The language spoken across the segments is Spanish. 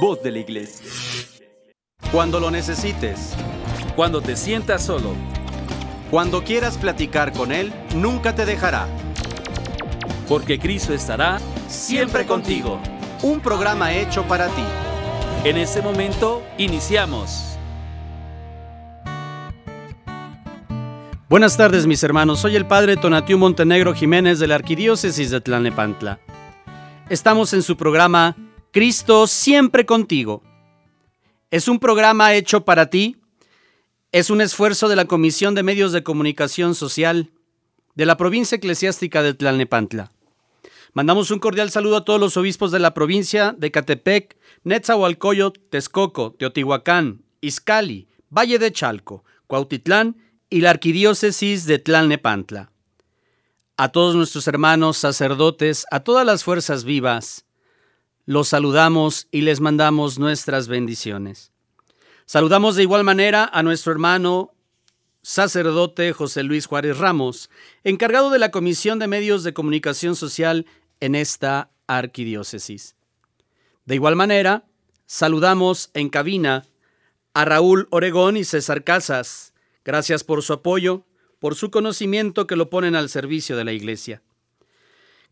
voz de la iglesia. Cuando lo necesites, Cuando te sientas solo, cuando quieras platicar con Él, nunca te dejará. porque Cristo estará Siempre contigo. Un programa hecho para ti. En este momento, iniciamos. Buenas tardes mis hermanos, soy el padre Tonatiu Montenegro Jiménez de la Arquidiócesis de Tlalnepantla. Estamos en su programa Cristo siempre contigo. Es un programa hecho para ti, es un esfuerzo de la Comisión de Medios de Comunicación Social de la provincia eclesiástica de Tlalnepantla. Mandamos un cordial saludo a todos los obispos de la provincia de Catepec, Netzahualcoyot, Texcoco, Teotihuacán, Izcali, Valle de Chalco, Cuautitlán y la arquidiócesis de Tlalnepantla. A todos nuestros hermanos sacerdotes, a todas las fuerzas vivas, los saludamos y les mandamos nuestras bendiciones. Saludamos de igual manera a nuestro hermano sacerdote José Luis Juárez Ramos, encargado de la Comisión de Medios de Comunicación Social en esta arquidiócesis. De igual manera, saludamos en cabina a Raúl Oregón y César Casas. Gracias por su apoyo, por su conocimiento que lo ponen al servicio de la Iglesia.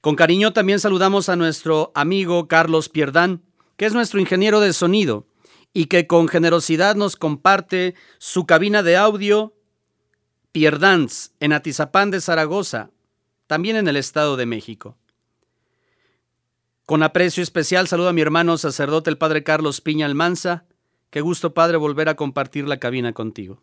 Con cariño también saludamos a nuestro amigo Carlos Pierdán, que es nuestro ingeniero de sonido y que con generosidad nos comparte su cabina de audio Pierdans en Atizapán de Zaragoza, también en el Estado de México. Con aprecio especial saludo a mi hermano sacerdote el Padre Carlos Piña Almanza. Qué gusto, Padre, volver a compartir la cabina contigo.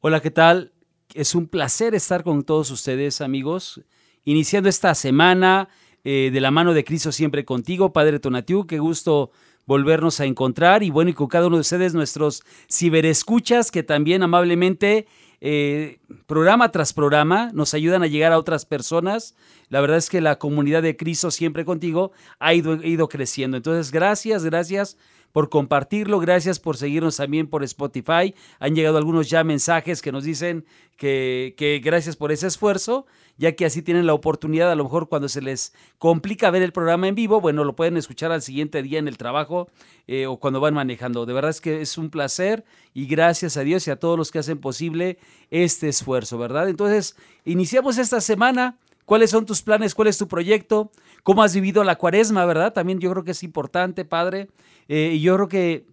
Hola, ¿qué tal? Es un placer estar con todos ustedes, amigos, iniciando esta semana eh, de la mano de Cristo siempre contigo, Padre Tonatiu. Qué gusto volvernos a encontrar y bueno, y con cada uno de ustedes, nuestros ciberescuchas que también amablemente, eh, programa tras programa, nos ayudan a llegar a otras personas. La verdad es que la comunidad de Cristo siempre contigo ha ido, ha ido creciendo. Entonces, gracias, gracias por compartirlo, gracias por seguirnos también por Spotify. Han llegado algunos ya mensajes que nos dicen que, que, gracias por ese esfuerzo, ya que así tienen la oportunidad, a lo mejor cuando se les complica ver el programa en vivo, bueno, lo pueden escuchar al siguiente día en el trabajo eh, o cuando van manejando. De verdad es que es un placer y gracias a Dios y a todos los que hacen posible este esfuerzo, ¿verdad? Entonces, iniciamos esta semana. ¿Cuáles son tus planes? ¿Cuál es tu proyecto? ¿Cómo has vivido la cuaresma, verdad? También yo creo que es importante, Padre. Eh, y yo creo que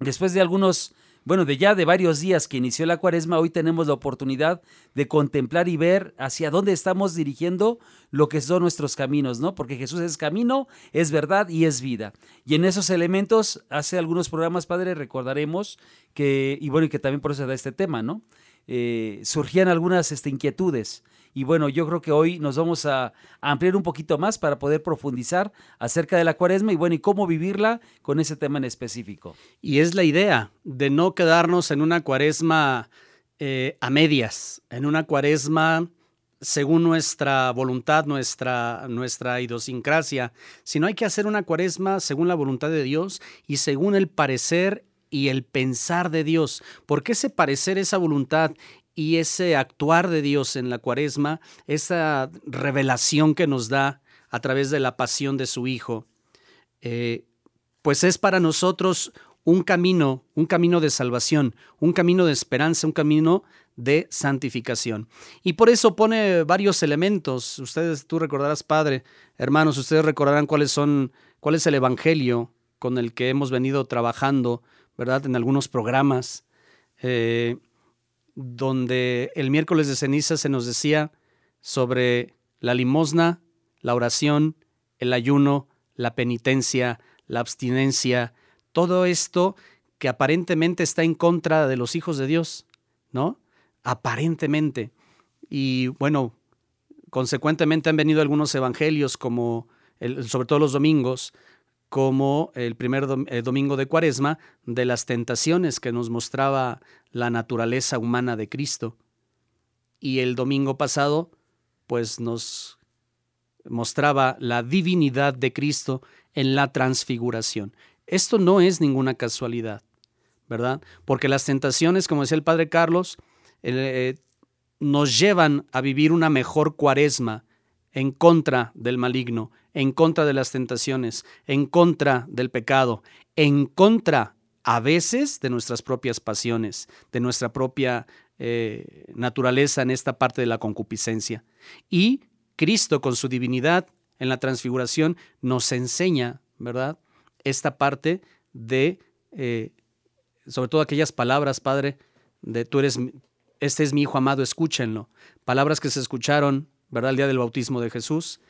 después de algunos, bueno, de ya de varios días que inició la cuaresma, hoy tenemos la oportunidad de contemplar y ver hacia dónde estamos dirigiendo lo que son nuestros caminos, ¿no? Porque Jesús es camino, es verdad y es vida. Y en esos elementos, hace algunos programas, Padre, recordaremos que, y bueno, y que también por eso da este tema, ¿no? Eh, surgían algunas este, inquietudes. Y bueno, yo creo que hoy nos vamos a ampliar un poquito más para poder profundizar acerca de la cuaresma y bueno, y cómo vivirla con ese tema en específico. Y es la idea de no quedarnos en una cuaresma eh, a medias, en una cuaresma según nuestra voluntad, nuestra, nuestra idiosincrasia, sino hay que hacer una cuaresma según la voluntad de Dios y según el parecer y el pensar de Dios, porque ese parecer, esa voluntad y ese actuar de Dios en la cuaresma, esa revelación que nos da a través de la pasión de su Hijo, eh, pues es para nosotros un camino, un camino de salvación, un camino de esperanza, un camino de santificación. Y por eso pone varios elementos. Ustedes, tú recordarás, Padre, hermanos, ustedes recordarán cuáles son, cuál es el Evangelio con el que hemos venido trabajando, ¿verdad? En algunos programas. Eh, donde el miércoles de ceniza se nos decía sobre la limosna, la oración, el ayuno, la penitencia, la abstinencia, todo esto que aparentemente está en contra de los hijos de Dios, ¿no? Aparentemente. Y bueno, consecuentemente han venido algunos evangelios como, sobre todo los domingos, como el primer domingo de Cuaresma, de las tentaciones que nos mostraba la naturaleza humana de Cristo. Y el domingo pasado, pues nos mostraba la divinidad de Cristo en la transfiguración. Esto no es ninguna casualidad, ¿verdad? Porque las tentaciones, como decía el Padre Carlos, eh, nos llevan a vivir una mejor cuaresma en contra del maligno, en contra de las tentaciones, en contra del pecado, en contra a veces de nuestras propias pasiones, de nuestra propia eh, naturaleza en esta parte de la concupiscencia. Y Cristo con su divinidad en la transfiguración nos enseña, ¿verdad? Esta parte de, eh, sobre todo aquellas palabras, Padre, de tú eres, este es mi Hijo amado, escúchenlo. Palabras que se escucharon, ¿verdad? El día del bautismo de Jesús,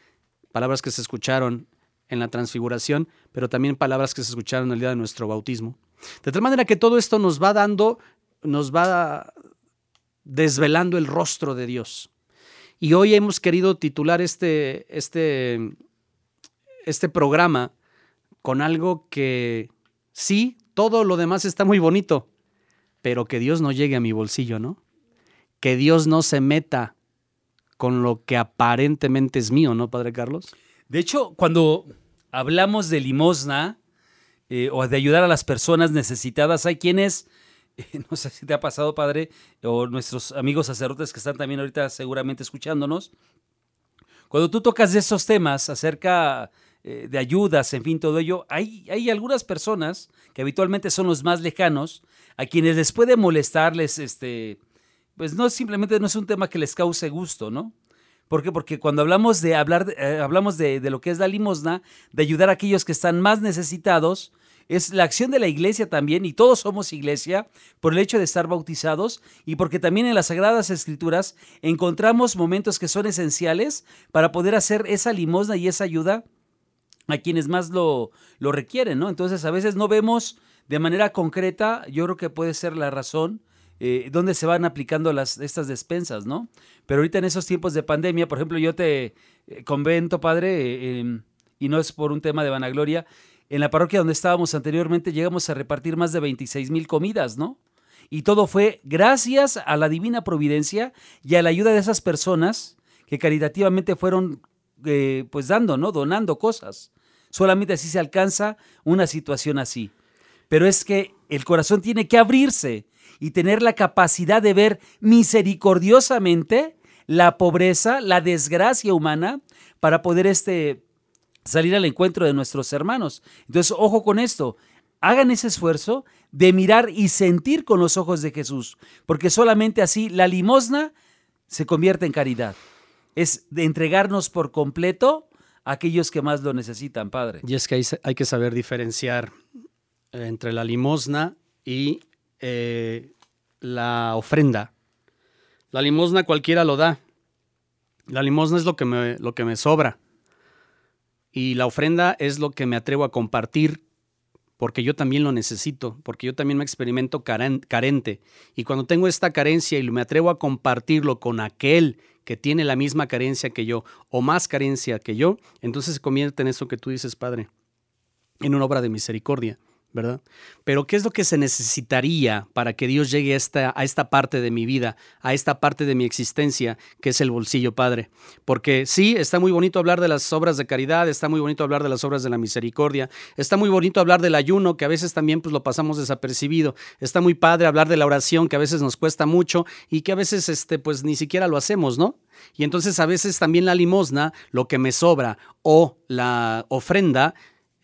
palabras que se escucharon en la transfiguración, pero también palabras que se escucharon el día de nuestro bautismo. De tal manera que todo esto nos va dando, nos va desvelando el rostro de Dios. Y hoy hemos querido titular este, este, este programa con algo que sí, todo lo demás está muy bonito, pero que Dios no llegue a mi bolsillo, ¿no? Que Dios no se meta con lo que aparentemente es mío, ¿no, Padre Carlos? De hecho, cuando hablamos de limosna eh, o de ayudar a las personas necesitadas, hay quienes, no sé si te ha pasado, Padre, o nuestros amigos sacerdotes que están también ahorita seguramente escuchándonos, cuando tú tocas de esos temas acerca eh, de ayudas, en fin, todo ello, hay, hay algunas personas que habitualmente son los más lejanos, a quienes les puede molestarles, este, pues no simplemente no es un tema que les cause gusto, ¿no? ¿Por qué? Porque cuando hablamos de hablar, eh, hablamos de, de, lo que es la limosna, de ayudar a aquellos que están más necesitados, es la acción de la iglesia también, y todos somos iglesia, por el hecho de estar bautizados y porque también en las Sagradas Escrituras encontramos momentos que son esenciales para poder hacer esa limosna y esa ayuda a quienes más lo, lo requieren, ¿no? Entonces a veces no vemos de manera concreta, yo creo que puede ser la razón eh, dónde se van aplicando las, estas despensas, ¿no? Pero ahorita en esos tiempos de pandemia, por ejemplo, yo te eh, convento, padre, eh, em, y no es por un tema de vanagloria, en la parroquia donde estábamos anteriormente llegamos a repartir más de 26 mil comidas, ¿no? Y todo fue gracias a la divina providencia y a la ayuda de esas personas que caritativamente fueron pues dando, ¿no? Donando cosas. Solamente así se alcanza una situación así. Pero es que el corazón tiene que abrirse y tener la capacidad de ver misericordiosamente la pobreza, la desgracia humana, para poder este, salir al encuentro de nuestros hermanos. Entonces, ojo con esto, hagan ese esfuerzo de mirar y sentir con los ojos de Jesús, porque solamente así la limosna se convierte en caridad. Es de entregarnos por completo a aquellos que más lo necesitan, Padre. Y es que hay, hay que saber diferenciar entre la limosna y eh, la ofrenda. La limosna cualquiera lo da. La limosna es lo que, me, lo que me sobra. Y la ofrenda es lo que me atrevo a compartir porque yo también lo necesito, porque yo también me experimento carente. Y cuando tengo esta carencia y me atrevo a compartirlo con aquel que tiene la misma carencia que yo o más carencia que yo, entonces se convierte en eso que tú dices, Padre, en una obra de misericordia. ¿Verdad? Pero ¿qué es lo que se necesitaría para que Dios llegue a esta, a esta parte de mi vida, a esta parte de mi existencia, que es el bolsillo, Padre? Porque sí, está muy bonito hablar de las obras de caridad, está muy bonito hablar de las obras de la misericordia, está muy bonito hablar del ayuno, que a veces también pues, lo pasamos desapercibido, está muy padre hablar de la oración, que a veces nos cuesta mucho y que a veces este, pues, ni siquiera lo hacemos, ¿no? Y entonces a veces también la limosna, lo que me sobra, o la ofrenda,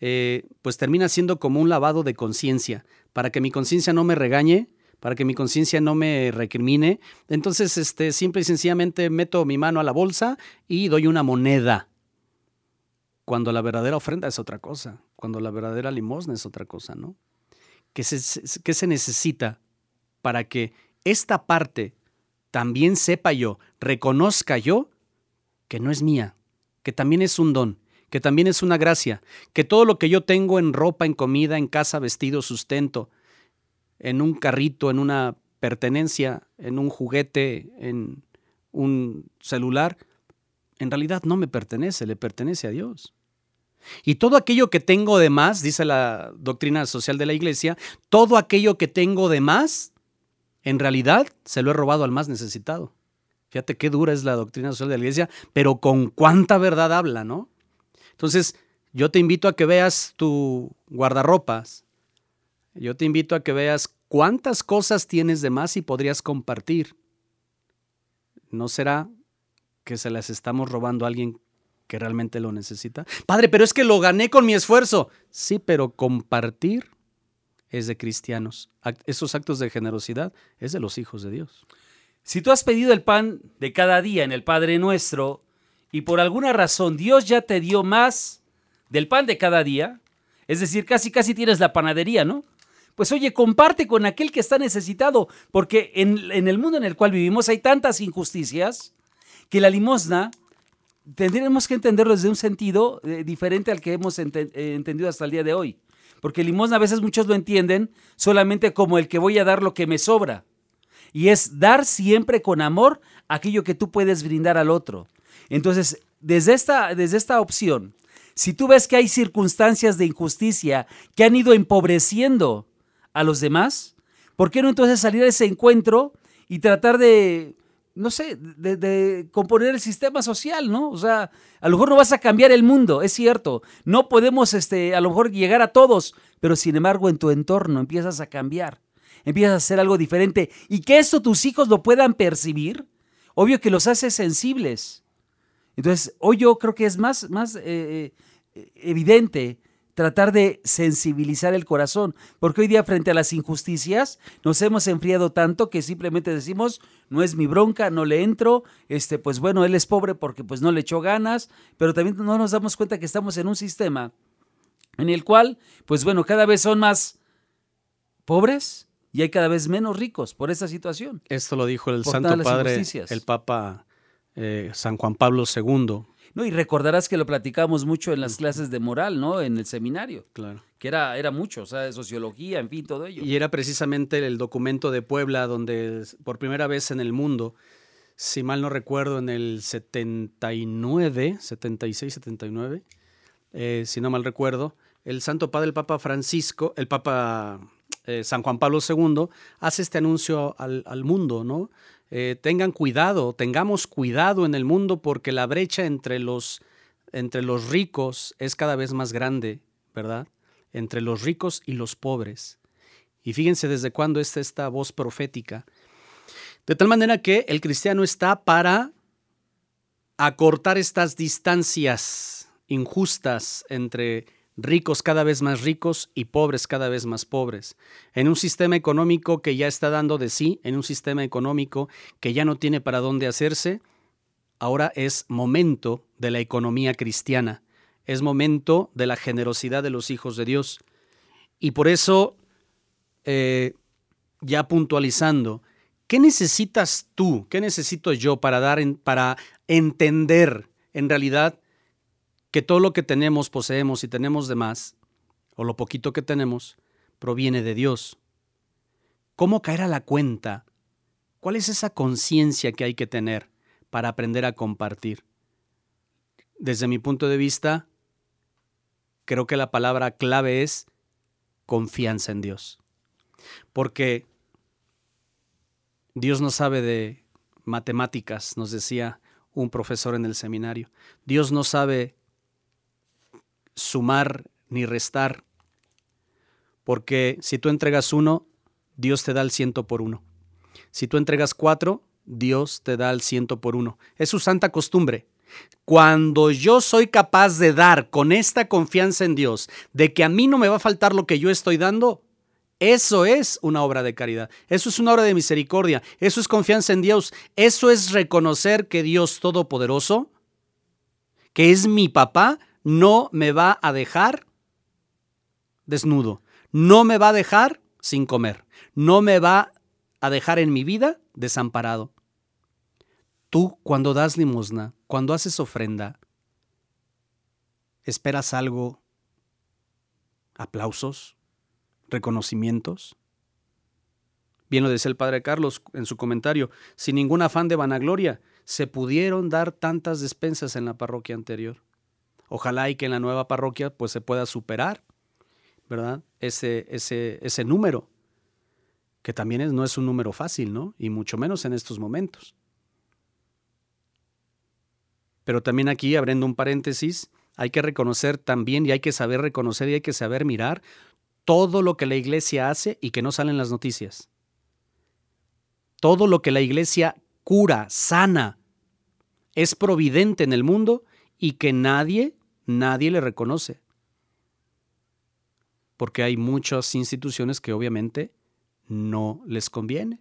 eh, pues termina siendo como un lavado de conciencia, para que mi conciencia no me regañe, para que mi conciencia no me recrimine. Entonces, este, simple y sencillamente meto mi mano a la bolsa y doy una moneda. Cuando la verdadera ofrenda es otra cosa, cuando la verdadera limosna es otra cosa, ¿no? ¿Qué se, qué se necesita para que esta parte también sepa yo, reconozca yo que no es mía, que también es un don, que también es una gracia, que todo lo que yo tengo en ropa, en comida, en casa, vestido, sustento, en un carrito, en una pertenencia, en un juguete, en un celular, en realidad no me pertenece, le pertenece a Dios. Y todo aquello que tengo de más, dice la doctrina social de la iglesia, todo aquello que tengo de más, en realidad se lo he robado al más necesitado. Fíjate qué dura es la doctrina social de la iglesia, pero con cuánta verdad habla, ¿no? Entonces, yo te invito a que veas tu guardarropas. Yo te invito a que veas cuántas cosas tienes de más y podrías compartir. ¿No será que se las estamos robando a alguien que realmente lo necesita. Padre, pero es que lo gané con mi esfuerzo. Sí, pero compartir es de cristianos. Esos actos de generosidad es de los hijos de Dios. Si tú has pedido el pan de cada día en el Padre Nuestro y por alguna razón Dios ya te dio más del pan de cada día, es decir, casi casi tienes la panadería, ¿no? Pues oye, comparte con aquel que está necesitado, porque en, el mundo en el cual vivimos hay tantas injusticias que la limosna tendremos que entenderlo desde un sentido eh, diferente al que hemos eh, entendido hasta el día de hoy. Porque limosna a veces muchos lo entienden solamente como el que voy a dar lo que me sobra. Y es dar siempre con amor aquello que tú puedes brindar al otro. Entonces, desde esta, desde esta opción, si tú ves que hay circunstancias de injusticia que han ido empobreciendo a los demás, ¿por qué no entonces salir a ese encuentro y tratar de, no sé, de, componer el sistema social, ¿no? O sea, a lo mejor no vas a cambiar el mundo, es cierto. No podemos, este, a lo mejor llegar a todos, pero sin embargo en tu entorno empiezas a cambiar, empiezas a hacer algo diferente y que esto tus hijos lo puedan percibir, obvio que los hace sensibles. Entonces, hoy yo creo que es más, más eh, eh, evidente tratar de sensibilizar el corazón, porque hoy día frente a las injusticias nos hemos enfriado tanto que simplemente decimos, no es mi bronca, no le entro, este pues bueno, él es pobre porque pues no le echó ganas, pero también no nos damos cuenta que estamos en un sistema en el cual pues bueno, cada vez son más pobres y hay cada vez menos ricos por esa situación. Esto lo dijo el Santo Padre, el Papa eh, San Juan Pablo II no, y recordarás que lo platicamos mucho en las clases de moral, ¿no? En el seminario. Claro. Que era, era mucho, o sea, de sociología, en fin, todo ello. Y era precisamente el documento de Puebla donde por primera vez en el mundo, si mal no recuerdo, en el 79, 76, 79, si no mal recuerdo, el Santo Padre, el Papa Francisco, el Papa eh, San Juan Pablo II, hace este anuncio al, al mundo, ¿no? Eh, tengan cuidado, tengamos cuidado en el mundo porque la brecha entre los, entre los ricos es cada vez más grande, ¿verdad? Entre los ricos y los pobres. Y fíjense desde cuándo está esta voz profética. De tal manera que el cristiano está para acortar estas distancias injustas entre ricos cada vez más ricos y pobres cada vez más pobres, en un sistema económico que ya está dando de sí, en un sistema económico que ya no tiene para dónde hacerse, ahora es momento de la economía cristiana, es momento de la generosidad de los hijos de Dios. Y por eso, eh, ya puntualizando, ¿qué necesitas tú? ¿Qué necesito yo para dar, para entender en realidad que todo lo que tenemos, poseemos y tenemos de más, o lo poquito que tenemos, proviene de Dios. ¿Cómo caer a la cuenta? ¿Cuál es esa conciencia que hay que tener para aprender a compartir? Desde mi punto de vista, creo que la palabra clave es confianza en Dios. Porque Dios no sabe de matemáticas, nos decía un profesor en el seminario. Dios no sabe sumar ni restar, porque si tú entregas uno, Dios te da el ciento por uno. Si tú entregas cuatro, Dios te da el ciento por uno. Es su santa costumbre. Cuando yo soy capaz de dar con esta confianza en Dios, de que a mí no me va a faltar lo que yo estoy dando, eso es una obra de caridad, eso es una obra de misericordia, eso es confianza en Dios, eso es reconocer que Dios Todopoderoso, que es mi papá, no me va a dejar desnudo, no me va a dejar sin comer, no me va a dejar en mi vida desamparado. Tú cuando das limosna, cuando haces ofrenda, ¿esperas algo? ¿Aplausos? ¿Reconocimientos? Bien lo decía el padre Carlos en su comentario, sin ningún afán de vanagloria, se pudieron dar tantas despensas en la parroquia anterior. Ojalá y que en la nueva parroquia pues se pueda superar, ¿verdad? Ese, ese, ese número, que también no es un número fácil, ¿no? Y mucho menos en estos momentos. Pero también aquí, abriendo un paréntesis, hay que reconocer también y hay que saber reconocer y hay que saber mirar todo lo que la iglesia hace y que no salen las noticias. Todo lo que la iglesia cura, sana, es providente en el mundo y que nadie, nadie le reconoce. Porque hay muchas instituciones que obviamente no les conviene.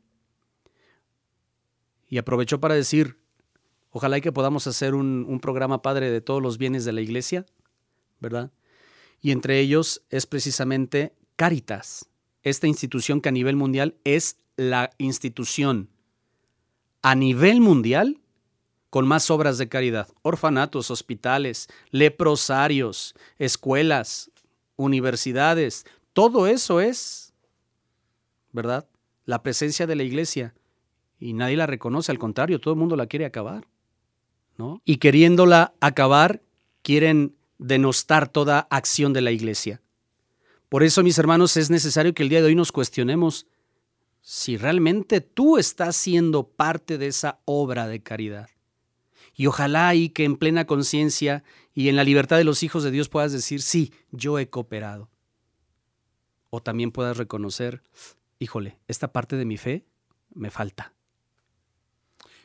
Y aprovecho para decir, ojalá y que podamos hacer un, un programa padre de todos los bienes de la iglesia, ¿verdad? Y entre ellos es precisamente Caritas, esta institución que a nivel mundial es la institución a nivel mundial con más obras de caridad, orfanatos, hospitales, leprosarios, escuelas, universidades, todo eso es, ¿verdad? La presencia de la iglesia. Y nadie la reconoce, al contrario, todo el mundo la quiere acabar. ¿no? Y queriéndola acabar, quieren denostar toda acción de la iglesia. Por eso, mis hermanos, es necesario que el día de hoy nos cuestionemos si realmente tú estás siendo parte de esa obra de caridad. Y ojalá y que en plena conciencia y en la libertad de los hijos de Dios puedas decir, sí, yo he cooperado. O también puedas reconocer, híjole, esta parte de mi fe me falta.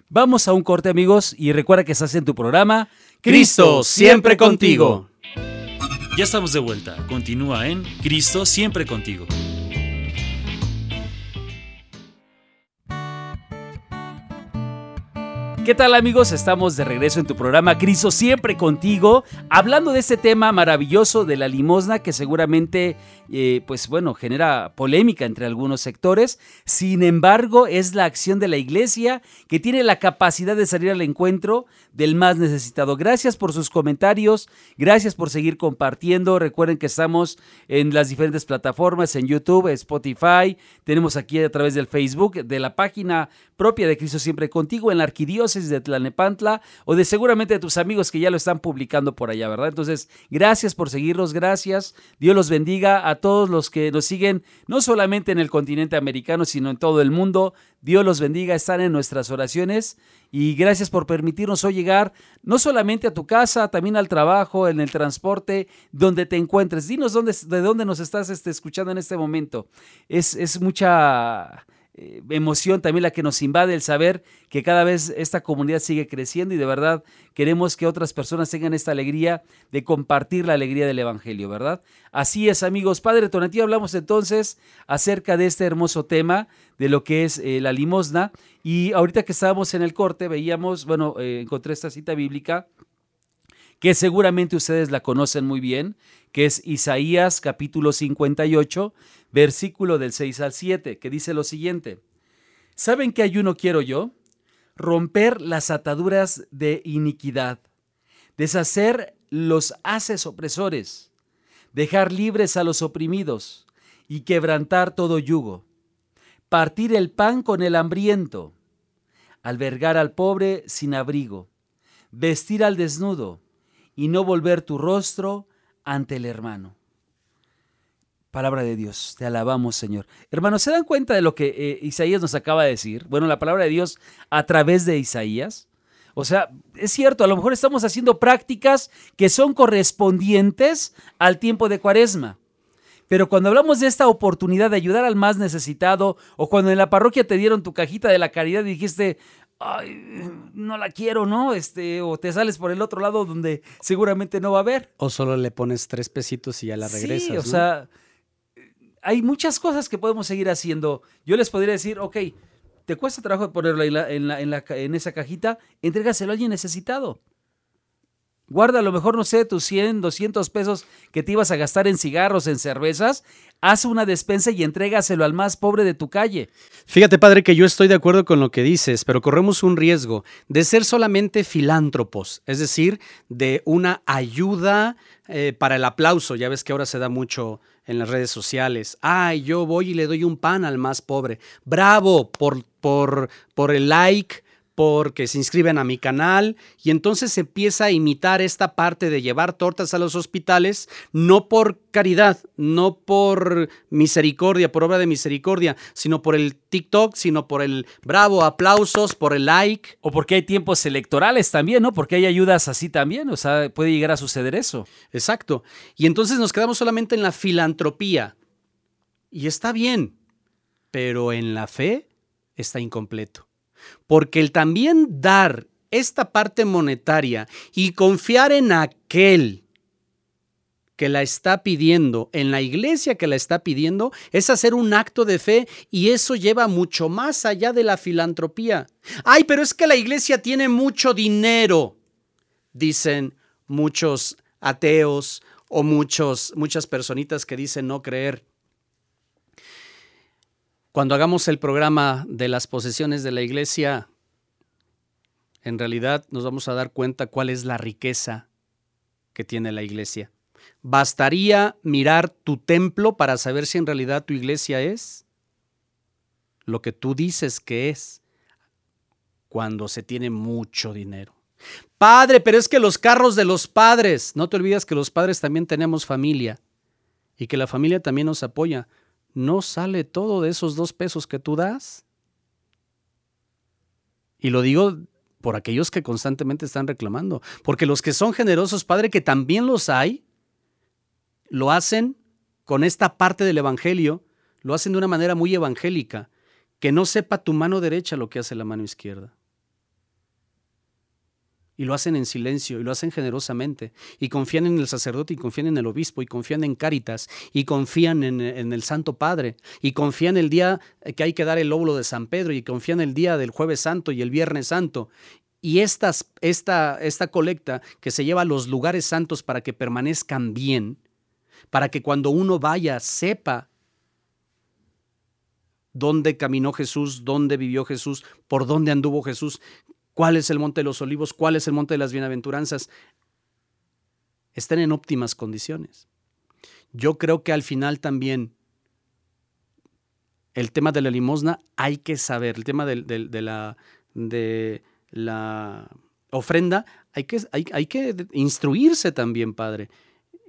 Vamos a un corte amigos y recuerda que estás en tu programa Cristo siempre contigo. Ya estamos de vuelta. Continúa en Cristo siempre contigo. ¿Qué tal amigos? Estamos de regreso en tu programa Cristo siempre contigo, hablando de este tema maravilloso de la limosna que seguramente, eh, pues bueno, genera polémica entre algunos sectores. Sin embargo, es la acción de la iglesia que tiene la capacidad de salir al encuentro del más necesitado. Gracias por sus comentarios, gracias por seguir compartiendo. Recuerden que estamos en las diferentes plataformas, en YouTube, Spotify, tenemos aquí a través del Facebook, de la página propia de Cristo siempre contigo, en la arquidiócesis de Tlanepantla o de seguramente de tus amigos que ya lo están publicando por allá, ¿verdad? Entonces, gracias por seguirnos, gracias. Dios los bendiga a todos los que nos siguen, no solamente en el continente americano, sino en todo el mundo. Dios los bendiga, están en nuestras oraciones y gracias por permitirnos hoy llegar no solamente a tu casa, también al trabajo, en el transporte, donde te encuentres. Dinos dónde, de dónde nos estás este, escuchando en este momento. Es, es mucha eh, emoción también la que nos invade el saber que cada vez esta comunidad sigue creciendo y de verdad queremos que otras personas tengan esta alegría de compartir la alegría del Evangelio, ¿verdad? Así es, amigos. Padre Tonatí, hablamos entonces acerca de este hermoso tema de lo que es eh, la limosna y ahorita que estábamos en el corte veíamos, bueno, eh, encontré esta cita bíblica que seguramente ustedes la conocen muy bien, que es Isaías capítulo 58, versículo del 6 al 7, que dice lo siguiente. ¿Saben qué ayuno quiero yo? Romper las ataduras de iniquidad, deshacer los haces opresores, dejar libres a los oprimidos y quebrantar todo yugo, partir el pan con el hambriento, albergar al pobre sin abrigo, vestir al desnudo, y no volver tu rostro ante el hermano. Palabra de Dios, te alabamos Señor. Hermanos, ¿se dan cuenta de lo que eh, Isaías nos acaba de decir? Bueno, la palabra de Dios a través de Isaías. O sea, es cierto, a lo mejor estamos haciendo prácticas que son correspondientes al tiempo de cuaresma. Pero cuando hablamos de esta oportunidad de ayudar al más necesitado, o cuando en la parroquia te dieron tu cajita de la caridad y dijiste, ay, no la quiero, ¿no? Este, o te sales por el otro lado donde seguramente no va a haber. O solo le pones tres pesitos y ya la regresas. Sí, o sea, hay muchas cosas que podemos seguir haciendo. Yo les podría decir, ok, te cuesta trabajo ponerlo en, en, en esa cajita, entrégaselo a alguien necesitado. Guarda a lo mejor, no sé, tus 100, 200 pesos que te ibas a gastar en cigarros, en cervezas. Haz una despensa y entrégaselo al más pobre de tu calle. Fíjate, padre, que yo estoy de acuerdo con lo que dices, pero corremos un riesgo de ser solamente filántropos, es decir, de una ayuda eh, para el aplauso. Ya ves que ahora se da mucho en las redes sociales. Ay, yo voy y le doy un pan al más pobre. Bravo por, por, por el like porque se inscriben a mi canal y entonces se empieza a imitar esta parte de llevar tortas a los hospitales, no por caridad, no por misericordia, por obra de misericordia, sino por el TikTok, sino por el bravo, aplausos, por el like. O porque hay tiempos electorales también, ¿no? Porque hay ayudas así también, o sea, puede llegar a suceder eso. Exacto. Y entonces nos quedamos solamente en la filantropía. Y está bien, pero en la fe está incompleto. Porque el también dar esta parte monetaria y confiar en aquel que la está pidiendo, en la iglesia que la está pidiendo, es hacer un acto de fe y eso lleva mucho más allá de la filantropía. Ay, pero es que la iglesia tiene mucho dinero, dicen muchos ateos o muchos, muchas personitas que dicen no creer. Cuando hagamos el programa de las posesiones de la iglesia, en realidad nos vamos a dar cuenta cuál es la riqueza que tiene la iglesia. ¿Bastaría mirar tu templo para saber si en realidad tu iglesia es lo que tú dices que es cuando se tiene mucho dinero? Padre, pero es que los carros de los padres, no te olvides que los padres también tenemos familia y que la familia también nos apoya. ¿No sale todo de esos dos pesos que tú das? Y lo digo por aquellos que constantemente están reclamando, porque los que son generosos, Padre, que también los hay, lo hacen con esta parte del Evangelio, lo hacen de una manera muy evangélica, que no sepa tu mano derecha lo que hace la mano izquierda. Y lo hacen en silencio, y lo hacen generosamente, y confían en el sacerdote, y confían en el obispo, y confían en Cáritas, y confían en, el Santo Padre, y confían el día que hay que dar el óvulo de San Pedro, y confían el día del jueves santo y el viernes santo, y estas, esta, esta colecta que se lleva a los lugares santos para que permanezcan bien, para que cuando uno vaya sepa dónde caminó Jesús, dónde vivió Jesús, por dónde anduvo Jesús, cuál es el monte de los olivos, cuál es el monte de las bienaventuranzas, estén en óptimas condiciones. Yo creo que al final también el tema de la limosna hay que saber, el tema de, la, de la ofrenda, hay que, hay, hay que instruirse también, Padre.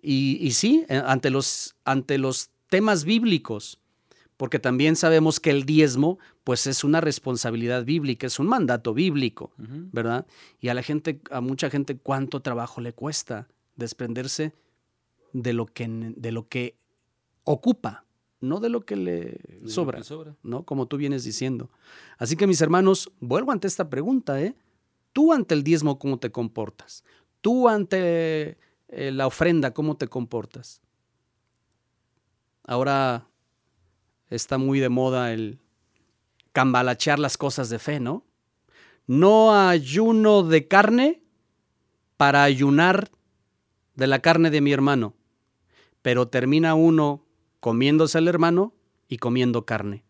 Y, sí, eh, ante los, ante los temas bíblicos, porque también sabemos que el diezmo, pues es una responsabilidad bíblica, es un mandato bíblico, ¿verdad? Y a la gente, a mucha gente, cuánto trabajo le cuesta desprenderse de lo que, de lo que ocupa, no de lo que le sobra, ¿no? Como tú vienes diciendo. Así que mis hermanos, vuelvo ante esta pregunta, ¿eh? Tú ante el diezmo, ¿cómo te comportas? Tú ante eh, la ofrenda, ¿cómo te comportas? Ahora está muy de moda el cambalachear las cosas de fe, ¿no? No ayuno de carne para ayunar de la carne de mi hermano, pero termina uno comiéndose al hermano y comiendo carne.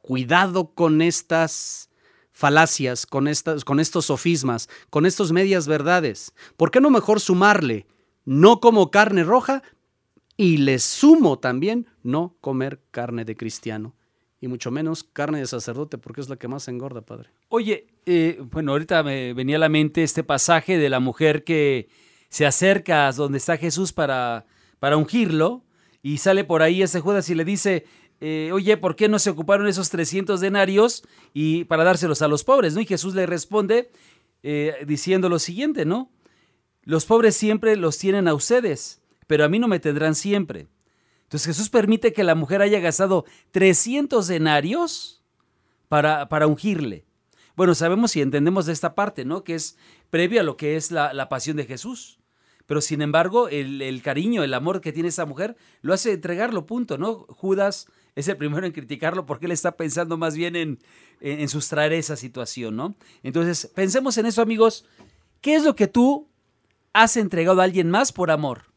Cuidado con estas falacias, con, estas, con estos sofismas, con estos medias verdades. ¿Por qué no mejor sumarle no como carne roja y le sumo también no comer carne de cristiano? Y mucho menos carne de sacerdote, porque es la que más engorda, Padre. Oye, eh, bueno, ahorita me venía a la mente este pasaje de la mujer que se acerca a donde está Jesús para, para ungirlo y sale por ahí ese Judas y le dice, eh, oye, ¿por qué no se ocuparon esos 300 denarios y para dárselos a los pobres? Y Jesús le responde eh, diciendo lo siguiente, ¿no? Los pobres siempre los tienen a ustedes, pero a mí no me tendrán siempre. Entonces Jesús permite que la mujer haya gastado 300 denarios para, para ungirle. Bueno, sabemos y entendemos de esta parte, ¿no? Que es previo a lo que es la, la pasión de Jesús. Pero sin embargo, el, el, cariño, el amor que tiene esa mujer, lo hace entregarlo, punto, ¿no? Judas es el primero en criticarlo porque él está pensando más bien en, en, sustraer esa situación, ¿no? Entonces, pensemos en eso, amigos. ¿Qué es lo que tú has entregado a alguien más por amor?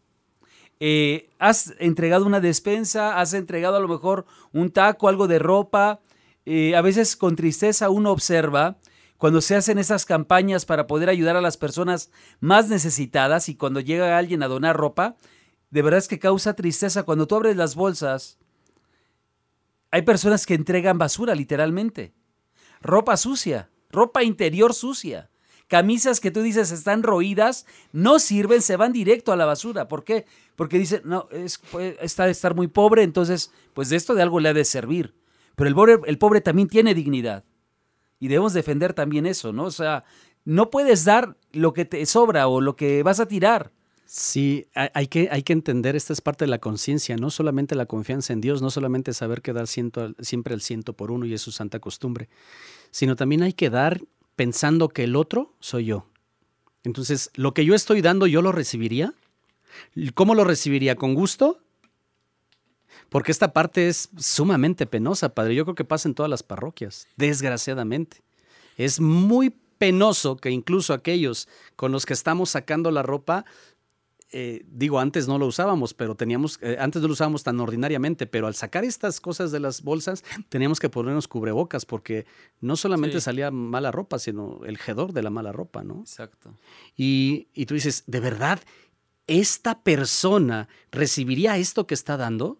Eh, has entregado una despensa, has entregado a lo mejor un taco, algo de ropa. Eh, a veces con tristeza uno observa cuando se hacen esas campañas para poder ayudar a las personas más necesitadas y cuando llega alguien a donar ropa, de verdad es que causa tristeza cuando tú abres las bolsas hay personas que entregan basura, literalmente. Ropa sucia, ropa interior sucia. Camisas que tú dices están roídas, no sirven, se van directo a la basura. ¿Por qué? Porque dicen, no, es, está de estar muy pobre, entonces, pues de esto de algo le ha de servir. Pero el pobre, el pobre también tiene dignidad. Y debemos defender también eso, ¿no? O sea, no puedes dar lo que te sobra o lo que vas a tirar. Sí, hay que, hay que entender, esta es parte de la conciencia, no solamente la confianza en Dios, no solamente saber que dar siempre el ciento por uno y es su santa costumbre, sino también hay que dar pensando que el otro soy yo. Entonces, lo que yo estoy dando, ¿yo lo recibiría? ¿Cómo lo recibiría? ¿Con gusto? Porque esta parte es sumamente penosa, padre. Yo creo que pasa en todas las parroquias, desgraciadamente. Es muy penoso que incluso aquellos con los que estamos sacando la ropa eh, digo, antes no lo usábamos, pero teníamos, eh, antes no lo usábamos tan ordinariamente, pero al sacar estas cosas de las bolsas, teníamos que ponernos cubrebocas, porque no solamente salía mala ropa, sino el hedor de la mala ropa, ¿no? Exacto. Y, y tú dices, ¿de verdad esta persona recibiría esto que está dando?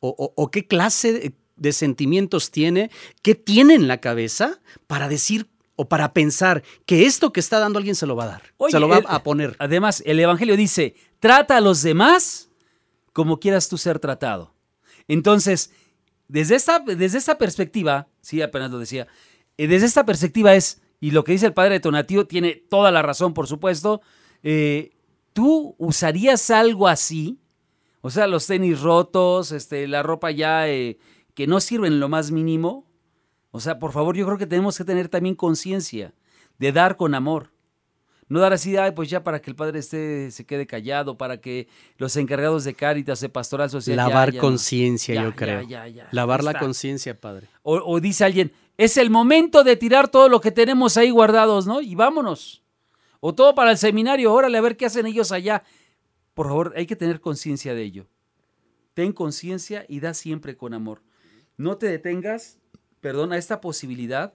¿O, o qué clase de, de sentimientos tiene? ¿Qué tiene en la cabeza para decir o para pensar que esto que está dando alguien se lo va a dar, se lo va a poner. Además, el Evangelio dice, trata a los demás como quieras tú ser tratado. Entonces, desde esta, desde esta perspectiva, sí, apenas lo decía, eh, desde esta perspectiva es, y lo que dice el padre de Tonatío tiene toda la razón, por supuesto, eh, ¿tú usarías algo así? O sea, los tenis rotos, este, la ropa ya eh, que no sirven lo más mínimo, o sea, por favor, yo creo que tenemos que tener también conciencia de dar con amor. No dar así, ay, pues ya para que el padre esté, se quede callado, para que los encargados de Cáritas, de pastoral social. Lavar conciencia, yo creo. Lavar la conciencia, padre. O, o, dice alguien, es el momento de tirar todo lo que tenemos ahí guardados, ¿no? Y vámonos. O todo para el seminario, órale, a ver qué hacen ellos allá. Por favor, hay que tener conciencia de ello. Ten conciencia y da siempre con amor. No te detengas perdón, a esta posibilidad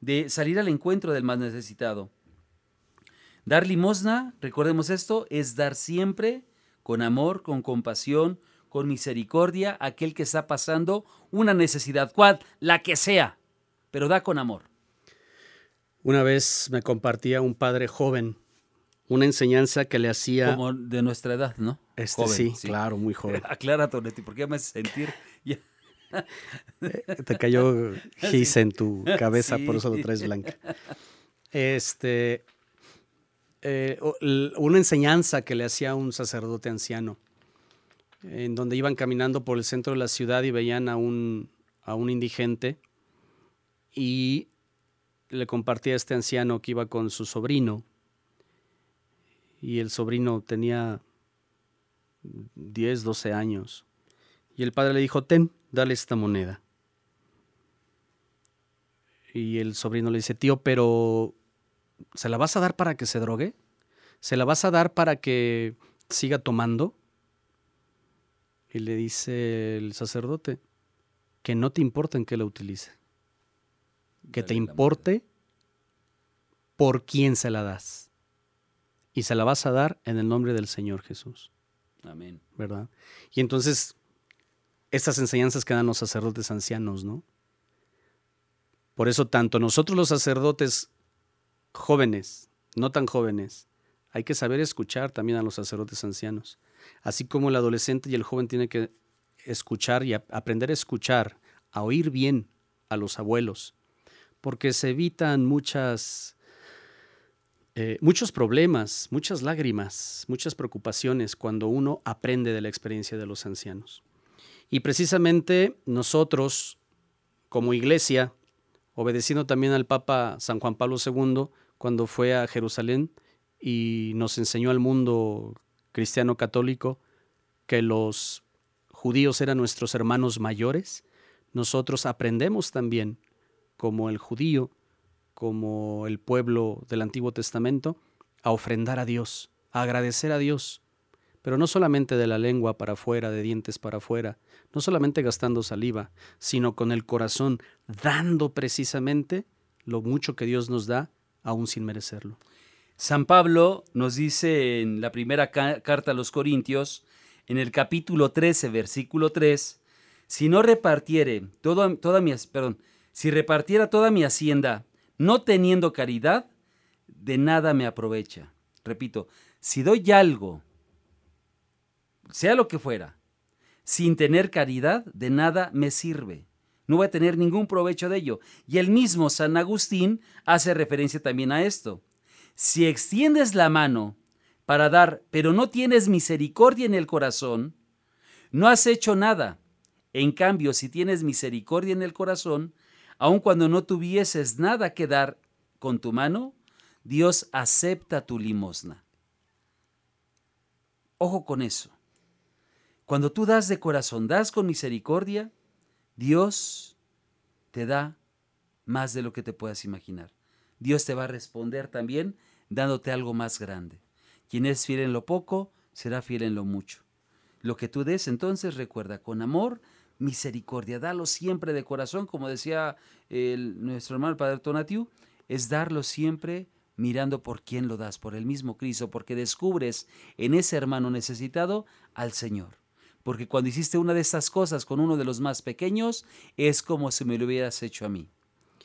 de salir al encuentro del más necesitado. Dar limosna, recordemos esto, es dar siempre con amor, con compasión, con misericordia a aquel que está pasando una necesidad, cual, la que sea, pero da con amor. Una vez me compartía un padre joven una enseñanza que le hacía... Como de nuestra edad, ¿no? Este, sí, claro, muy joven. Aclara, Tonetti, porque me hace sentir... Te cayó gis en tu cabeza, por eso lo traes blanca. Este, eh, una enseñanza que le hacía un sacerdote anciano, en donde iban caminando por el centro de la ciudad y veían a un, a un indigente y le compartía a este anciano que iba con su sobrino y el sobrino tenía 10, 12 años. Y el padre le dijo, ten, dale esta moneda. Y el sobrino le dice, tío, pero ¿se la vas a dar para que se drogue? ¿Se la vas a dar para que siga tomando? Y le dice el sacerdote, que no te importe en qué la utilice, que te importe por quién se la das. Y se la vas a dar en el nombre del Señor Jesús. Amén. ¿Verdad? Y entonces estas enseñanzas que dan los sacerdotes ancianos, ¿no? Por eso tanto nosotros los sacerdotes jóvenes, no tan jóvenes, hay que saber escuchar también a los sacerdotes ancianos. Así como el adolescente y el joven tienen que escuchar y aprender a escuchar, a oír bien a los abuelos, porque se evitan muchas, eh, muchos problemas, muchas lágrimas, muchas preocupaciones cuando uno aprende de la experiencia de los ancianos. Y precisamente nosotros, como iglesia, obedeciendo también al Papa San Juan Pablo II, cuando fue a Jerusalén y nos enseñó al mundo cristiano católico que los judíos eran nuestros hermanos mayores, nosotros aprendemos también, como el judío, como el pueblo del Antiguo Testamento, a ofrendar a Dios, a agradecer a Dios, pero no solamente de la lengua para afuera, de dientes para afuera, no solamente gastando saliva, sino con el corazón, dando precisamente lo mucho que Dios nos da, aún sin merecerlo. San Pablo nos dice en la primera carta a los Corintios, en el capítulo 13, versículo 3, si no repartiere todo, toda mi, perdón, si repartiera toda mi hacienda, no teniendo caridad, de nada me aprovecha. Repito, si doy algo sea lo que fuera, sin tener caridad, de nada me sirve. No voy a tener ningún provecho de ello. Y el mismo San Agustín hace referencia también a esto. Si extiendes la mano para dar, pero no tienes misericordia en el corazón, no has hecho nada. En cambio, si tienes misericordia en el corazón, aun cuando no tuvieses nada que dar, con tu mano, Dios acepta tu limosna. Ojo con eso. Cuando tú das de corazón, das con misericordia, Dios te da más de lo que te puedas imaginar. Dios te va a responder también dándote algo más grande. Quien es fiel en lo poco, será fiel en lo mucho. Lo que tú des, entonces recuerda, con amor, misericordia, dalo siempre de corazón, como decía el, nuestro hermano Padre Tonatiu, es darlo siempre mirando por quién lo das, por el mismo Cristo, porque descubres en ese hermano necesitado al Señor. Porque cuando hiciste una de estas cosas con uno de los más pequeños, es como si me lo hubieras hecho a mí.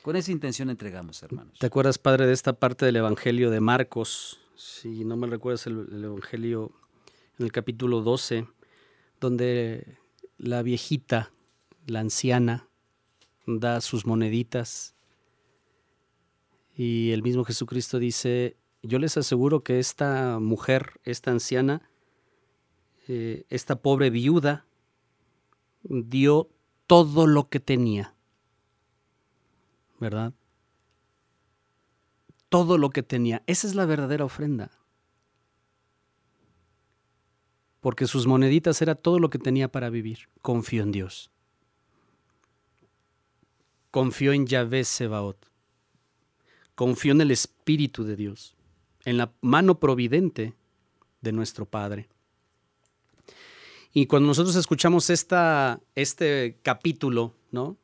Con esa intención entregamos, hermanos. ¿Te acuerdas, Padre, de esta parte del Evangelio de Marcos? Si no me recuerdas el, el Evangelio en el capítulo 12, donde la viejita, la anciana, da sus moneditas y el mismo Jesucristo dice, yo les aseguro que esta mujer, esta anciana, eh, esta pobre viuda, dio todo lo que tenía, ¿verdad? Todo lo que tenía. Esa es la verdadera ofrenda. Porque sus moneditas era todo lo que tenía para vivir. Confió en Dios. Confió en Yahvé Sebaot confió en el Espíritu de Dios, en la mano providente de nuestro Padre. Y cuando nosotros escuchamos esta, este capítulo, ¿no?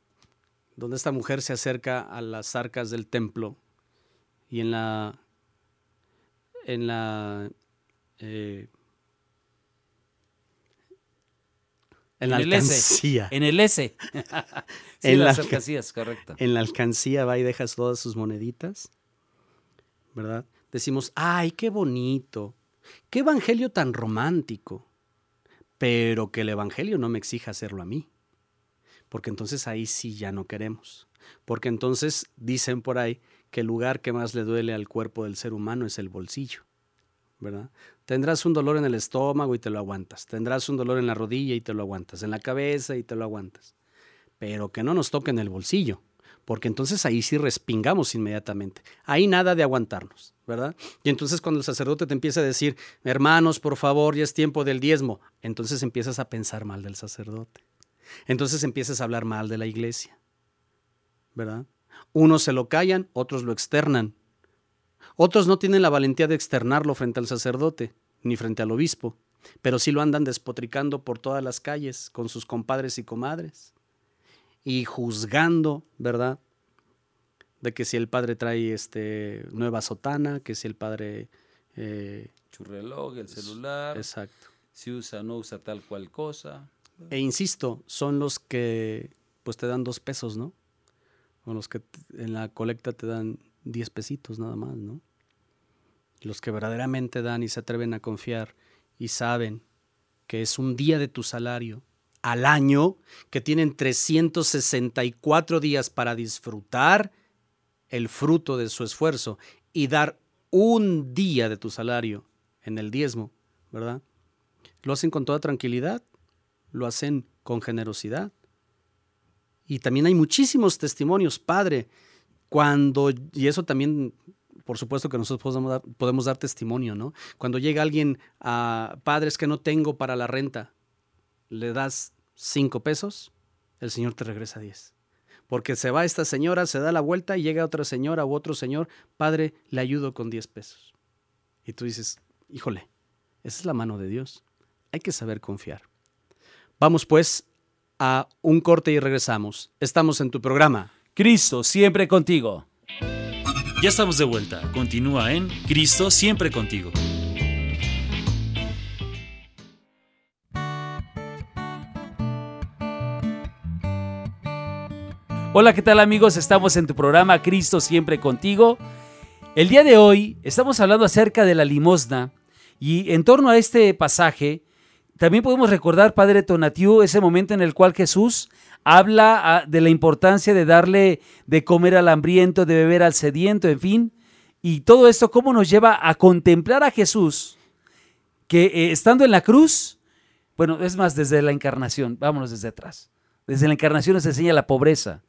Donde esta mujer se acerca a las arcas del templo y en la, en la, eh, en la alcancía. En el S. en las alcancías, correcto. En la alcancía va y dejas todas sus moneditas, ¿verdad? Decimos, ay, qué bonito, qué evangelio tan romántico, pero que el evangelio no me exija hacerlo a mí, porque entonces ahí sí ya no queremos, porque entonces dicen por ahí que el lugar que más le duele al cuerpo del ser humano es el bolsillo, ¿verdad? Tendrás un dolor en el estómago y te lo aguantas. Tendrás un dolor en la rodilla y te lo aguantas. En la cabeza y te lo aguantas. Pero que no nos toque en el bolsillo, porque entonces ahí sí respingamos inmediatamente. Ahí nada de aguantarnos, ¿verdad? Y entonces cuando el sacerdote te empieza a decir, hermanos, por favor, ya es tiempo del diezmo, entonces empiezas a pensar mal del sacerdote. Entonces empiezas a hablar mal de la iglesia, ¿verdad? Unos se lo callan, otros lo externan. Otros no tienen la valentía de externarlo frente al sacerdote, ni frente al obispo, pero sí lo andan despotricando por todas las calles con sus compadres y comadres y juzgando, ¿verdad? De que si el padre trae este nueva sotana, que si el padre eh, churrelog, el celular, exacto. si usa o no usa tal cual cosa. E insisto, son los que pues te dan dos pesos, ¿no? O los que en la colecta te dan diez pesitos nada más, ¿no? Los que verdaderamente dan y se atreven a confiar y saben que es un día de tu salario al año, que tienen 364 días para disfrutar el fruto de su esfuerzo y dar un día de tu salario en el diezmo, ¿verdad? Lo hacen con toda tranquilidad, lo hacen con generosidad. Y también hay muchísimos testimonios, Padre, cuando, y eso también, por supuesto que nosotros podemos dar, podemos dar testimonio, ¿no? Cuando llega alguien a padres que no tengo para la renta, le das cinco pesos, el Señor te regresa diez. Porque se va esta señora, se da la vuelta y llega otra señora u otro señor, Padre, le ayudo con diez pesos. Y tú dices, híjole, esa es la mano de Dios. Hay que saber confiar. Vamos pues a un corte y regresamos. Estamos en tu programa. Cristo siempre contigo. Ya estamos de vuelta. Continúa en Cristo siempre contigo. Hola, ¿qué tal amigos? Estamos en tu programa Cristo siempre contigo. El día de hoy estamos hablando acerca de la limosna y en torno a este pasaje también podemos recordar, Padre Tonatiu, ese momento en el cual Jesús habla ah, de la importancia de darle de comer al hambriento, de beber al sediento, en fin. Y todo esto, ¿cómo nos lleva a contemplar a Jesús? Que eh, estando en la cruz, bueno, es más, desde la encarnación, vámonos desde atrás. Desde la encarnación nos enseña la pobreza,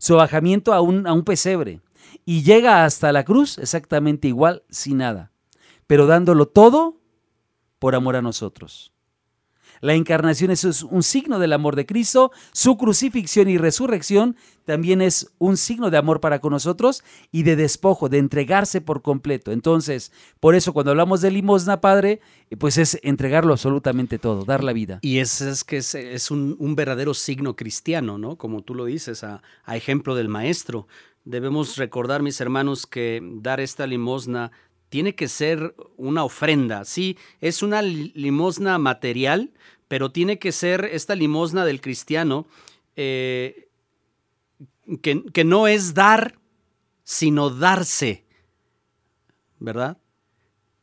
su bajamiento a un, a un pesebre. y llega hasta la cruz exactamente igual, sin nada, pero dándolo todo por amor a nosotros. La encarnación es un signo del amor de Cristo, su crucifixión y resurrección también es un signo de amor para con nosotros y de despojo, de entregarse por completo. Entonces, por eso cuando hablamos de limosna, Padre, pues es entregarlo absolutamente todo, dar la vida. Y es, es que es, un, verdadero signo cristiano, ¿no? Como tú lo dices, a, a ejemplo del Maestro. Debemos recordar, mis hermanos, que dar esta limosna tiene que ser una ofrenda, sí, es una limosna material, pero tiene que ser esta limosna del cristiano eh, que, no es dar, sino darse, ¿verdad?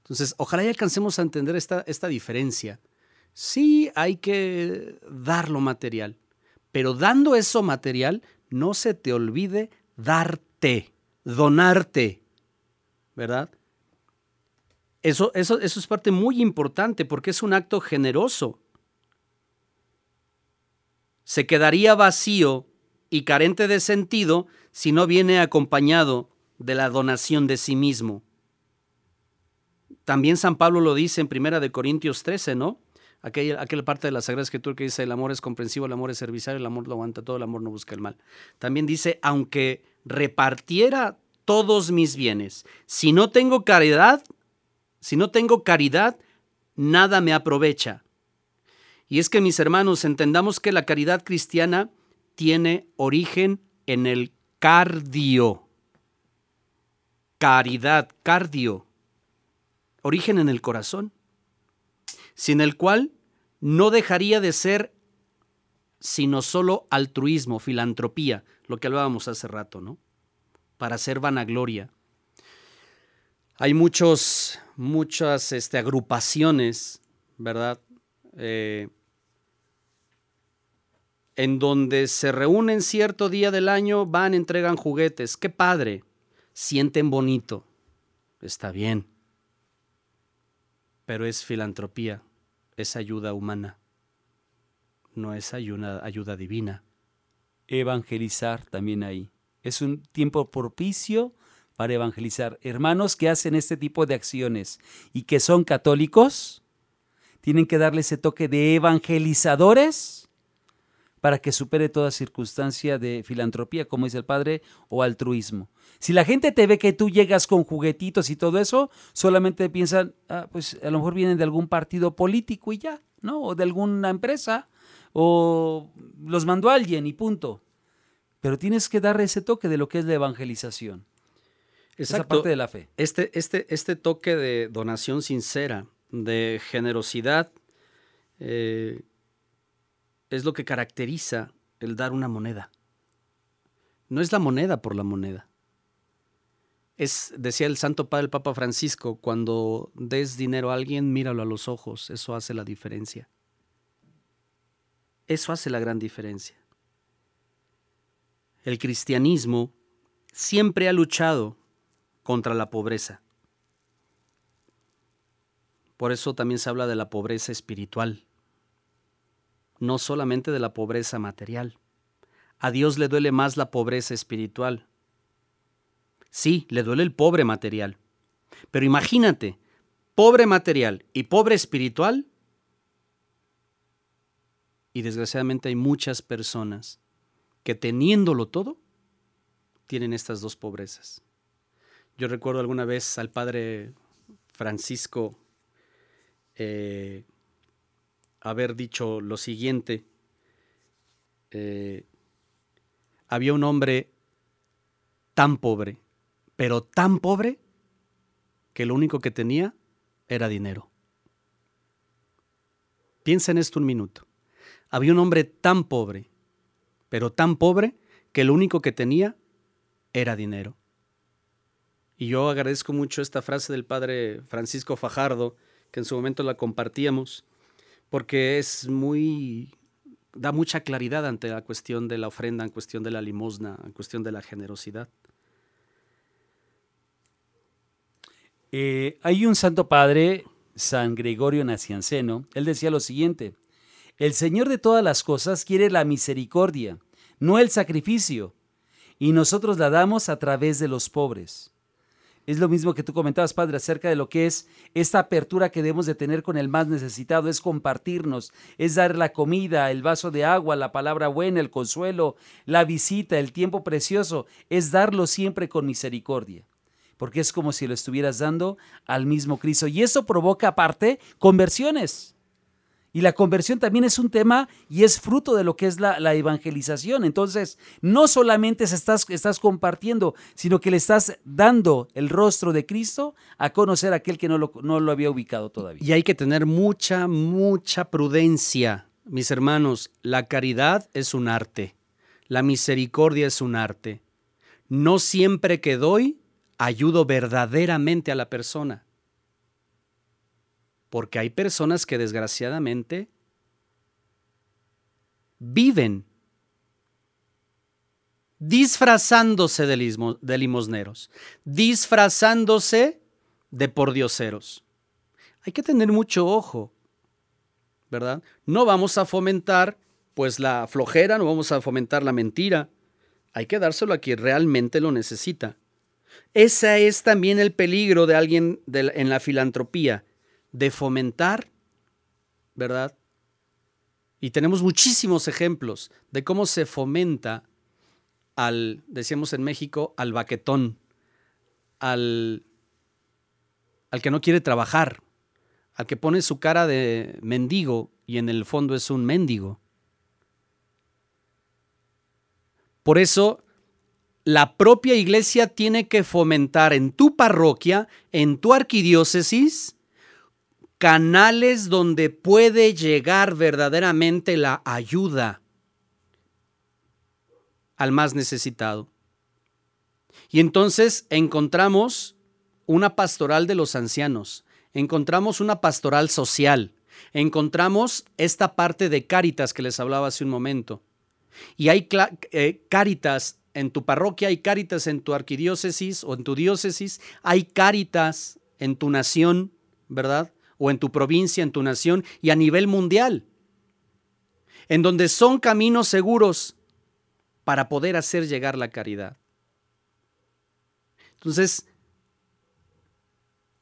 Entonces, ojalá ya alcancemos a entender esta, esta diferencia. Sí hay que dar lo material, pero dando eso material, no se te olvide darte, donarte, ¿verdad? Eso, es parte muy importante porque es un acto generoso. Se quedaría vacío y carente de sentido si no viene acompañado de la donación de sí mismo. También San Pablo lo dice en Primera de Corintios 13, ¿no? Aquella, aquella parte de la Sagrada Escritura que dice el amor es comprensivo, el amor es servicial, el amor lo aguanta todo, el amor no busca el mal. También dice, aunque repartiera todos mis bienes, si no tengo caridad, si no tengo caridad, nada me aprovecha. Y es que, mis hermanos, entendamos que la caridad cristiana tiene origen en el cardio. Caridad, cardio. Origen en el corazón, sin el cual no dejaría de ser sino solo altruismo, filantropía, lo que hablábamos hace rato, ¿no? Para hacer vanagloria. Hay muchos muchas este, agrupaciones, ¿verdad? Eh, en donde se reúnen cierto día del año, van, entregan juguetes. ¡Qué padre! Sienten bonito. Está bien. Pero es filantropía, es ayuda humana, no es ayuda, ayuda divina. Evangelizar también ahí. Es un tiempo propicio para evangelizar. Hermanos que hacen este tipo de acciones y que son católicos, tienen que darle ese toque de evangelizadores para que supere toda circunstancia de filantropía, como dice el padre, o altruismo. Si la gente te ve que tú llegas con juguetitos y todo eso, solamente piensan, ah, pues a lo mejor vienen de algún partido político y ya, ¿no? O de alguna empresa, o los mandó alguien y punto. Pero tienes que darle ese toque de lo que es la evangelización. Esa parte de la fe. Este, este, este toque de donación sincera, de generosidad, eh, es lo que caracteriza el dar una moneda. No es la moneda por la moneda. Es, decía el Santo Padre el Papa Francisco, cuando des dinero a alguien, míralo a los ojos, eso hace la diferencia. Eso hace la gran diferencia. El cristianismo siempre ha luchado contra la pobreza. Por eso también se habla de la pobreza espiritual, no solamente de la pobreza material. A Dios le duele más la pobreza espiritual. Sí, le duele el pobre material. Pero imagínate, pobre material y pobre espiritual. Y desgraciadamente hay muchas personas que teniéndolo todo, tienen estas dos pobrezas. Yo recuerdo alguna vez al padre Francisco eh, haber dicho lo siguiente. Eh, había un hombre tan pobre, pero tan pobre, que lo único que tenía era dinero. Piensa en esto un minuto. Había un hombre tan pobre, pero tan pobre, que lo único que tenía era dinero. Y yo agradezco mucho esta frase del padre Francisco Fajardo, que en su momento la compartíamos, porque es muy, da mucha claridad ante la cuestión de la ofrenda, en cuestión de la limosna, en cuestión de la generosidad. Eh, hay un santo padre, San Gregorio Nacianceno, él decía lo siguiente, el Señor de todas las cosas quiere la misericordia, no el sacrificio, y nosotros la damos a través de los pobres. Es lo mismo que tú comentabas, Padre, acerca de lo que es esta apertura que debemos de tener con el más necesitado, es compartirnos, es dar la comida, el vaso de agua, la palabra buena, el consuelo, la visita, el tiempo precioso, es darlo siempre con misericordia, porque es como si lo estuvieras dando al mismo Cristo. Y eso provoca aparte conversiones. Y la conversión también es un tema y es fruto de lo que es la, evangelización. Entonces, no solamente estás, estás compartiendo, sino que le estás dando el rostro de Cristo a conocer a aquel que no lo, no lo había ubicado todavía. Y hay que tener mucha, mucha prudencia, mis hermanos. La caridad es un arte. La misericordia es un arte. No siempre que doy, ayudo verdaderamente a la persona. Porque hay personas que desgraciadamente viven disfrazándose de, limosneros, disfrazándose de pordioseros. Hay que tener mucho ojo, ¿verdad? No vamos a fomentar pues la flojera, no vamos a fomentar la mentira. Hay que dárselo a quien realmente lo necesita. Ese es también el peligro de alguien en la filantropía, de fomentar, ¿verdad? Y tenemos muchísimos ejemplos de cómo se fomenta al, decíamos en México, al baquetón, al, al que no quiere trabajar, al que pone su cara de mendigo y en el fondo es un mendigo. Por eso, la propia iglesia tiene que fomentar en tu parroquia, en tu arquidiócesis, canales donde puede llegar verdaderamente la ayuda al más necesitado. Y entonces encontramos una pastoral de los ancianos, encontramos una pastoral social, encontramos esta parte de Cáritas que les hablaba hace un momento. Y hay eh, Cáritas en tu parroquia, hay Cáritas en tu arquidiócesis o en tu diócesis, hay Cáritas en tu nación, ¿verdad? O en tu provincia, en tu nación y a nivel mundial, en donde son caminos seguros para poder hacer llegar la caridad. Entonces,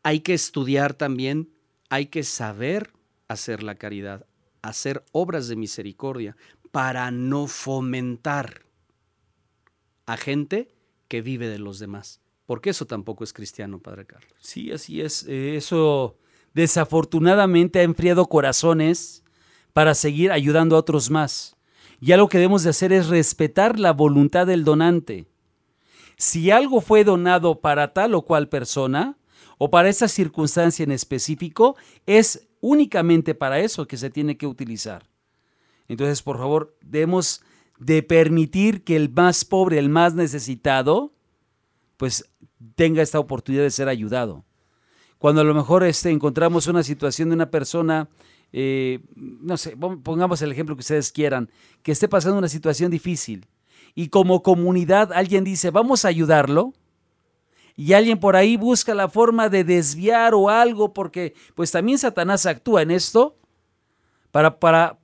hay que estudiar también, hay que saber hacer la caridad, hacer obras de misericordia para no fomentar a gente que vive de los demás. Porque eso tampoco es cristiano, Padre Carlos. Sí, así es. Eh, eso desafortunadamente ha enfriado corazones para seguir ayudando a otros más. Y algo que debemos de hacer es respetar la voluntad del donante. Si algo fue donado para tal o cual persona o para esa circunstancia en específico, es únicamente para eso que se tiene que utilizar. Entonces, por favor, debemos de permitir que el más pobre, el más necesitado, pues tenga esta oportunidad de ser ayudado cuando a lo mejor este, encontramos una situación de una persona, eh, no sé, pongamos el ejemplo que ustedes quieran, que esté pasando una situación difícil y como comunidad alguien dice, vamos a ayudarlo, y alguien por ahí busca la forma de desviar o algo, porque pues también Satanás actúa en esto para, para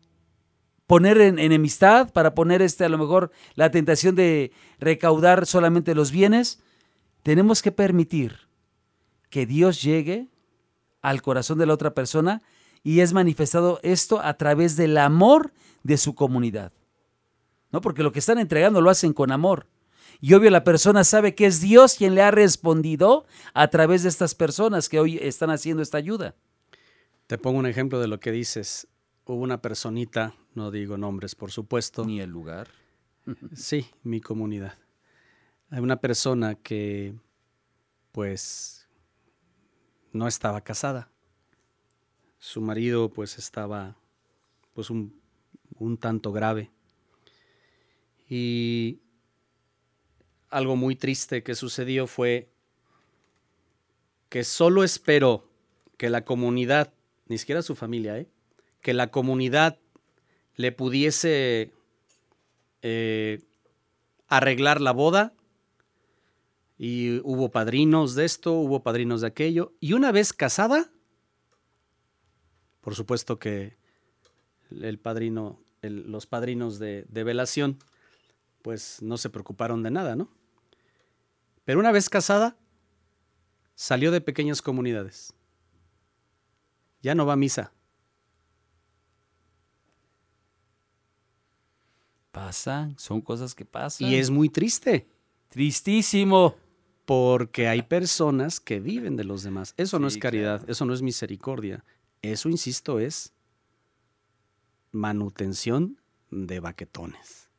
poner en enemistad, para poner este, a lo mejor la tentación de recaudar solamente los bienes, tenemos que permitir que Dios llegue al corazón de la otra persona y es manifestado esto a través del amor de su comunidad. ¿No? Porque lo que están entregando lo hacen con amor. Y obvio la persona sabe que es Dios quien le ha respondido a través de estas personas que hoy están haciendo esta ayuda. Te pongo un ejemplo de lo que dices. Hubo una personita, no digo nombres por supuesto. Ni el lugar. sí, mi comunidad. Hay una persona que pues no estaba casada. Su marido pues estaba pues un, tanto grave. Y algo muy triste que sucedió fue que solo esperó que la comunidad, ni siquiera su familia, ¿eh? que la comunidad le pudiese eh, arreglar la boda y hubo padrinos de esto, hubo padrinos de aquello. Y una vez casada, por supuesto que el padrino, los padrinos de, de, velación, pues no se preocuparon de nada, ¿no? Pero una vez casada, salió de pequeñas comunidades. Ya no va a misa. Pasan, son cosas que pasan. Y es muy triste. Tristísimo. Porque hay personas que viven de los demás. Eso no es caridad, claro. eso no es misericordia. Eso, insisto, es manutención de baquetones,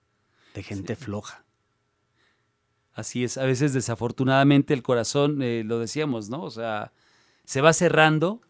de gente floja. Así es, a veces desafortunadamente el corazón, eh, lo decíamos, ¿no? O sea, se va cerrando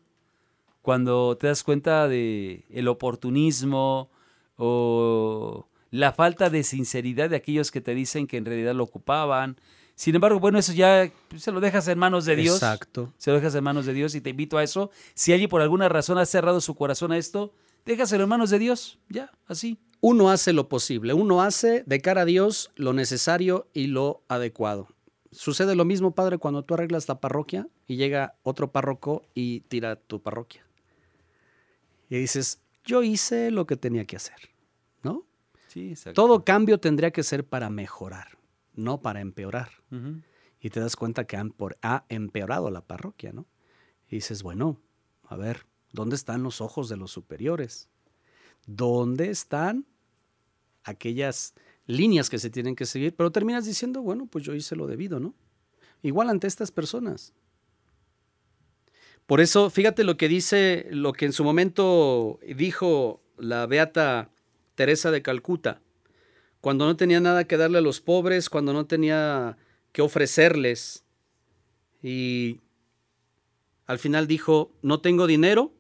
cuando te das cuenta de el oportunismo o la falta de sinceridad de aquellos que te dicen que en realidad lo ocupaban. Sin embargo, bueno, eso ya pues, se lo dejas en manos de Dios. Exacto. Se lo dejas en manos de Dios y te invito a eso. Si alguien por alguna razón ha cerrado su corazón a esto, déjaselo en manos de Dios. Ya, así. Uno hace lo posible, uno hace de cara a Dios lo necesario y lo adecuado. Sucede lo mismo, padre, cuando tú arreglas la parroquia y llega otro párroco y tira tu parroquia. Y dices, yo hice lo que tenía que hacer, ¿no? Sí, exacto. Todo cambio tendría que ser para mejorar, no para empeorar. Y te das cuenta que han por- ha empeorado la parroquia, ¿no? Y dices, bueno, a ver, ¿dónde están los ojos de los superiores? ¿Dónde están aquellas líneas que se tienen que seguir? Pero terminas diciendo, bueno, pues yo hice lo debido, ¿no? Igual ante estas personas. Por eso, fíjate lo que dice, lo que en su momento dijo la beata Teresa de Calcuta cuando no tenía nada que darle a los pobres, cuando no tenía que ofrecerles. Y al final dijo, no tengo dinero,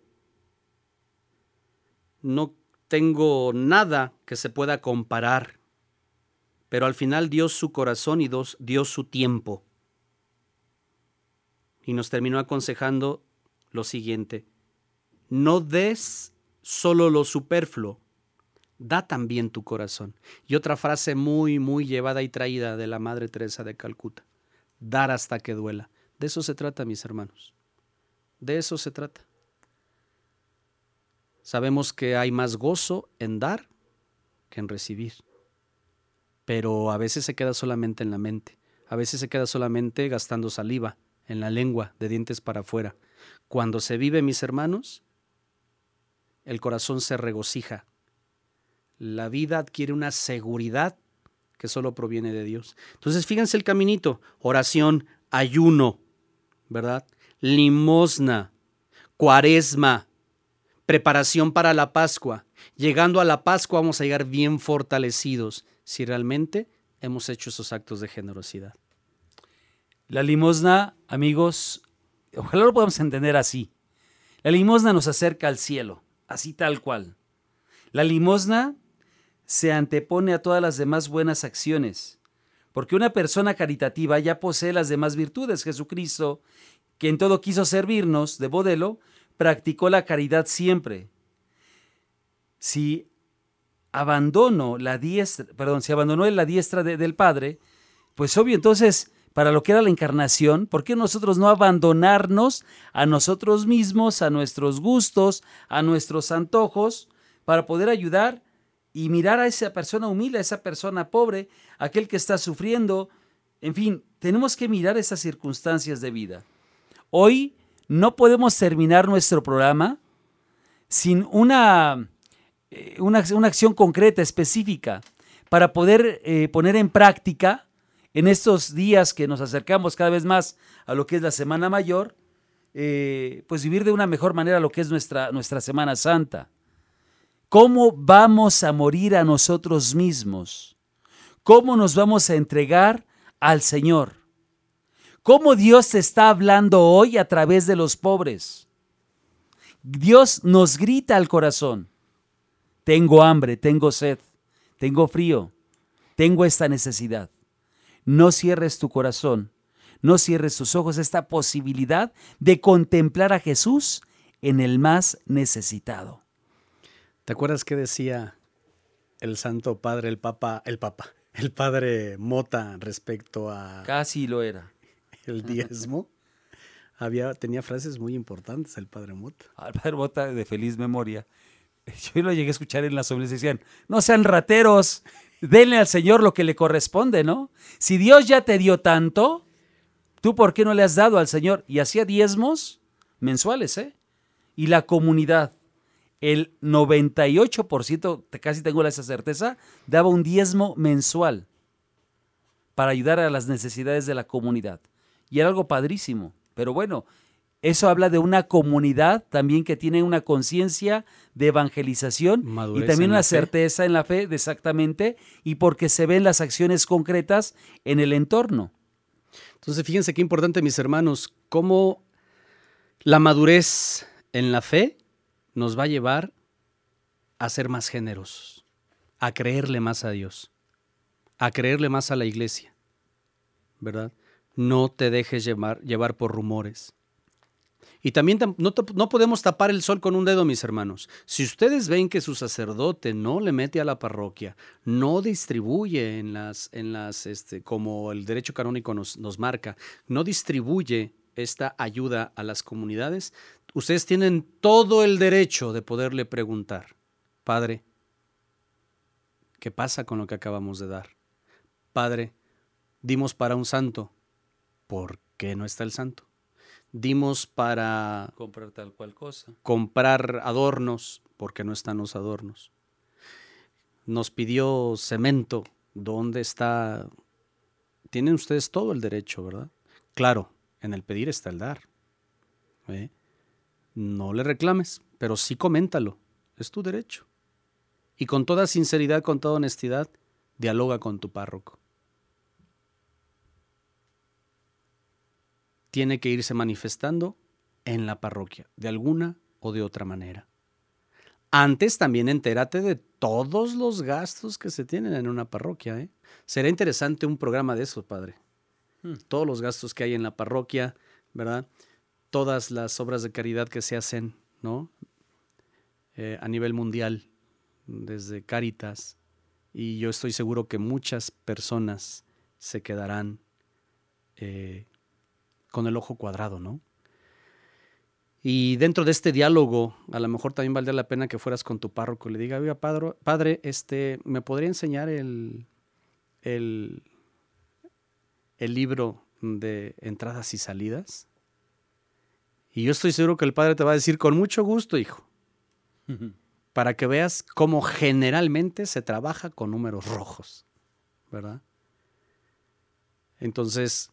no tengo nada que se pueda comparar, pero al final dio su corazón y dio su tiempo. Y nos terminó aconsejando lo siguiente, no des solo lo superfluo, da también tu corazón. Y otra frase muy, muy llevada y traída de la Madre Teresa de Calcuta, dar hasta que duela. De eso se trata, mis hermanos. De eso se trata. Sabemos que hay más gozo en dar que en recibir. Pero a veces se queda solamente en la mente. A veces se queda solamente gastando saliva, en la lengua, de dientes para afuera. Cuando se vive, mis hermanos, el corazón se regocija. La vida adquiere una seguridad que solo proviene de Dios. Entonces, fíjense el caminito. Oración, ayuno, ¿verdad? Limosna, cuaresma, preparación para la Pascua. Llegando a la Pascua vamos a llegar bien fortalecidos si realmente hemos hecho esos actos de generosidad. La limosna, amigos, ojalá lo podamos entender así. La limosna nos acerca al cielo, así tal cual. La limosna se antepone a todas las demás buenas acciones, porque una persona caritativa ya posee las demás virtudes. Jesucristo, que en todo quiso servirnos de modelo, practicó la caridad siempre. Si abandono la diestra, perdón, si abandonó la diestra de- del Padre, pues obvio, entonces, para lo que era la encarnación, ¿por qué nosotros no abandonarnos a nosotros mismos, a nuestros gustos, a nuestros antojos, para poder ayudar y mirar a esa persona humilde, a esa persona pobre, aquel que está sufriendo? En fin, tenemos que mirar esas circunstancias de vida. Hoy no podemos terminar nuestro programa sin una, eh, una, acción concreta, específica, para poder eh, poner en práctica en estos días que nos acercamos cada vez más a lo que es la Semana Mayor, eh, pues vivir de una mejor manera lo que es nuestra, nuestra Semana Santa. ¿Cómo vamos a morir a nosotros mismos? ¿Cómo nos vamos a entregar al Señor? ¿Cómo Dios te está hablando hoy a través de los pobres? Dios nos grita al corazón. Tengo hambre, tengo sed, tengo frío, tengo esta necesidad. No cierres tu corazón, no cierres tus ojos esta posibilidad de contemplar a Jesús en el más necesitado. ¿Te acuerdas qué decía el Santo Padre, el Papa, el Papa, el Padre Mota respecto a Casi lo era. el diezmo? Había, tenía frases muy importantes el Padre Mota. Al padre Bota de feliz memoria. Yo lo llegué a escuchar en las homilías decían, no sean rateros. denle al Señor lo que le corresponde, ¿no? Si Dios ya te dio tanto, ¿tú por qué no le has dado al Señor? Y hacía diezmos mensuales, ¿eh? Y la comunidad, el 98%, casi tengo esa certeza, daba un diezmo mensual para ayudar a las necesidades de la comunidad. Y era algo padrísimo. Pero bueno, eso habla de una comunidad también que tiene una conciencia de evangelización y también una certeza en la fe, exactamente, y porque se ven las acciones concretas en el entorno. Entonces, fíjense qué importante, mis hermanos, cómo la madurez en la fe nos va a llevar a ser más generosos, a creerle más a Dios, a creerle más a la iglesia, ¿verdad? No te dejes llevar, por rumores y también no, podemos tapar el sol con un dedo, mis hermanos. Si ustedes ven que su sacerdote no le mete a la parroquia, no distribuye en las, en las, este, como el derecho canónico nos marca, no distribuye esta ayuda a las comunidades, ustedes tienen todo el derecho de poderle preguntar, Padre, ¿qué pasa con lo que acabamos de dar? Padre, dimos para un santo, ¿por qué no está el santo? dimos para comprar tal cual cosa. Comprar adornos, porque no están los adornos. Nos pidió cemento, ¿dónde está? Tienen ustedes todo el derecho, ¿verdad? Claro, en el pedir está el dar. ¿eh? No le reclames, pero sí coméntalo, es tu derecho. Y con toda sinceridad, con toda honestidad, dialoga con tu párroco. tiene que irse manifestando en la parroquia, de alguna o de otra manera. Antes también entérate de todos los gastos que se tienen en una parroquia. ¿eh? Será interesante un programa de eso, padre. Hmm. Todos los gastos que hay en la parroquia, ¿verdad? Todas las obras de caridad que se hacen, ¿no? Eh, a nivel mundial, desde Cáritas. Y yo estoy seguro que muchas personas se quedarán eh, con el ojo cuadrado, ¿no? Y dentro de este diálogo, a lo mejor también valdría la pena que fueras con tu párroco y le diga, oiga, padre, padre este, ¿me podría enseñar el, el, el libro de entradas y salidas? Y yo estoy seguro que el padre te va a decir, con mucho gusto, hijo, para que veas cómo generalmente se trabaja con números rojos, ¿verdad? Entonces,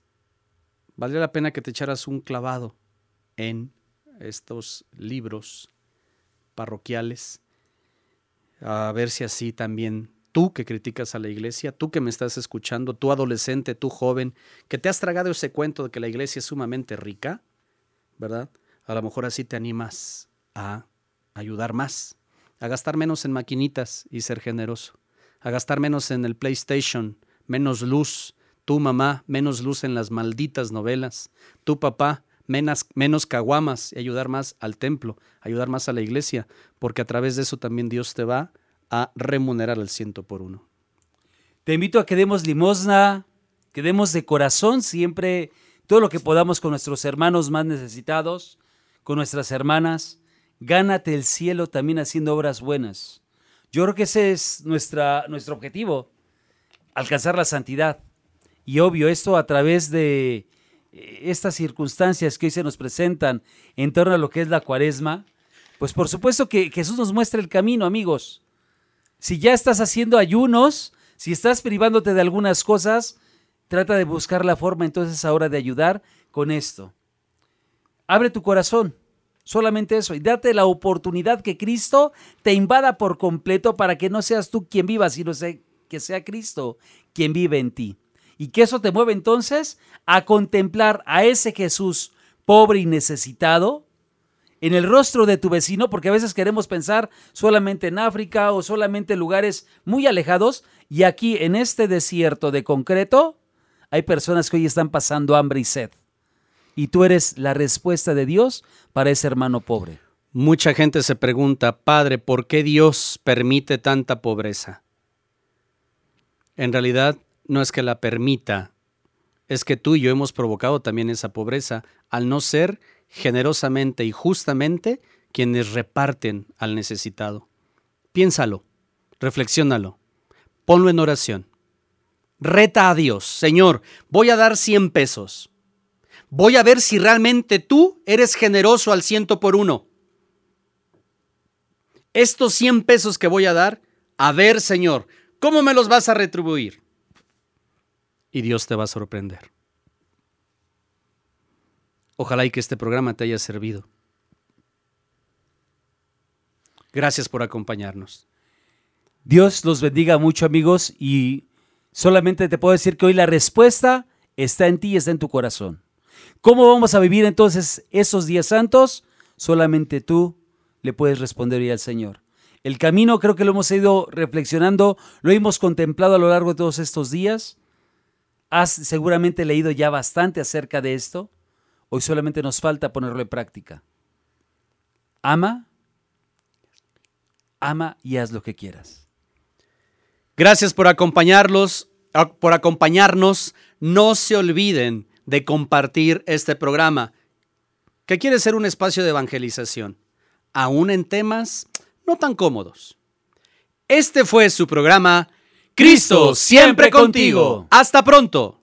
valdría la pena que te echaras un clavado en estos libros parroquiales, a ver si así también tú que criticas a la iglesia, tú que me estás escuchando, tú adolescente, tú joven, que te has tragado ese cuento de que la iglesia es sumamente rica, ¿verdad? A lo mejor así te animas a ayudar más, a gastar menos en maquinitas y ser generoso, a gastar menos en el PlayStation, menos luz, tu mamá, menos luz en las malditas novelas. Tu papá, menos, menos caguamas y ayudar más al templo, ayudar más a la iglesia, porque a través de eso también Dios te va remunerar al ciento por uno. Te invito a que demos limosna, que demos de corazón siempre todo lo que podamos con nuestros hermanos más necesitados, con nuestras hermanas. Gánate el cielo también haciendo obras buenas. Yo creo que ese es nuestra, nuestro objetivo, alcanzar la santidad. Y obvio, esto a través de eh, estas circunstancias que hoy se nos presentan en torno a lo que es la cuaresma, pues por supuesto que Jesús nos muestra el camino, amigos. Si ya estás haciendo ayunos, si estás privándote de algunas cosas, trata de buscar la forma entonces ahora de ayudar con esto. Abre tu corazón, solamente eso, y date la oportunidad que Cristo te invada por completo para que no seas tú quien viva, sino que sea Cristo quien vive en ti. Y que eso te mueve entonces a contemplar a ese Jesús pobre y necesitado en el rostro de tu vecino, porque a veces queremos pensar solamente en África o solamente en lugares muy alejados, y aquí en este desierto de concreto hay personas que hoy están pasando hambre y sed. Y tú eres la respuesta de Dios para ese hermano pobre. Mucha gente se pregunta, Padre, ¿por qué Dios permite tanta pobreza? En realidad, no es que la permita, es que tú y yo hemos provocado también esa pobreza al no ser generosamente y justamente quienes reparten al necesitado. Piénsalo, reflexiónalo. ponlo en oración. Reta a Dios, Señor, voy a dar 100 pesos. Voy a ver si realmente tú eres generoso al ciento por uno. Estos 100 pesos que voy a dar, a ver, Señor, ¿cómo me los vas a retribuir? Y Dios te va a sorprender. Ojalá y que este programa te haya servido. Gracias por acompañarnos. Dios los bendiga mucho amigos y solamente te puedo decir que hoy la respuesta está en ti y está en tu corazón. ¿Cómo vamos a vivir entonces esos días santos? Solamente tú le puedes responder hoy al Señor. El camino creo que lo hemos ido reflexionando, lo hemos contemplado a lo largo de todos estos días. Has seguramente leído ya bastante acerca de esto. Hoy solamente nos falta ponerlo en práctica. Ama, ama y haz lo que quieras. Gracias por acompañarlos, por acompañarnos. No se olviden de compartir este programa, que quiere ser un espacio de evangelización, aún en temas no tan cómodos. Este fue su programa Cristo siempre contigo. Hasta pronto.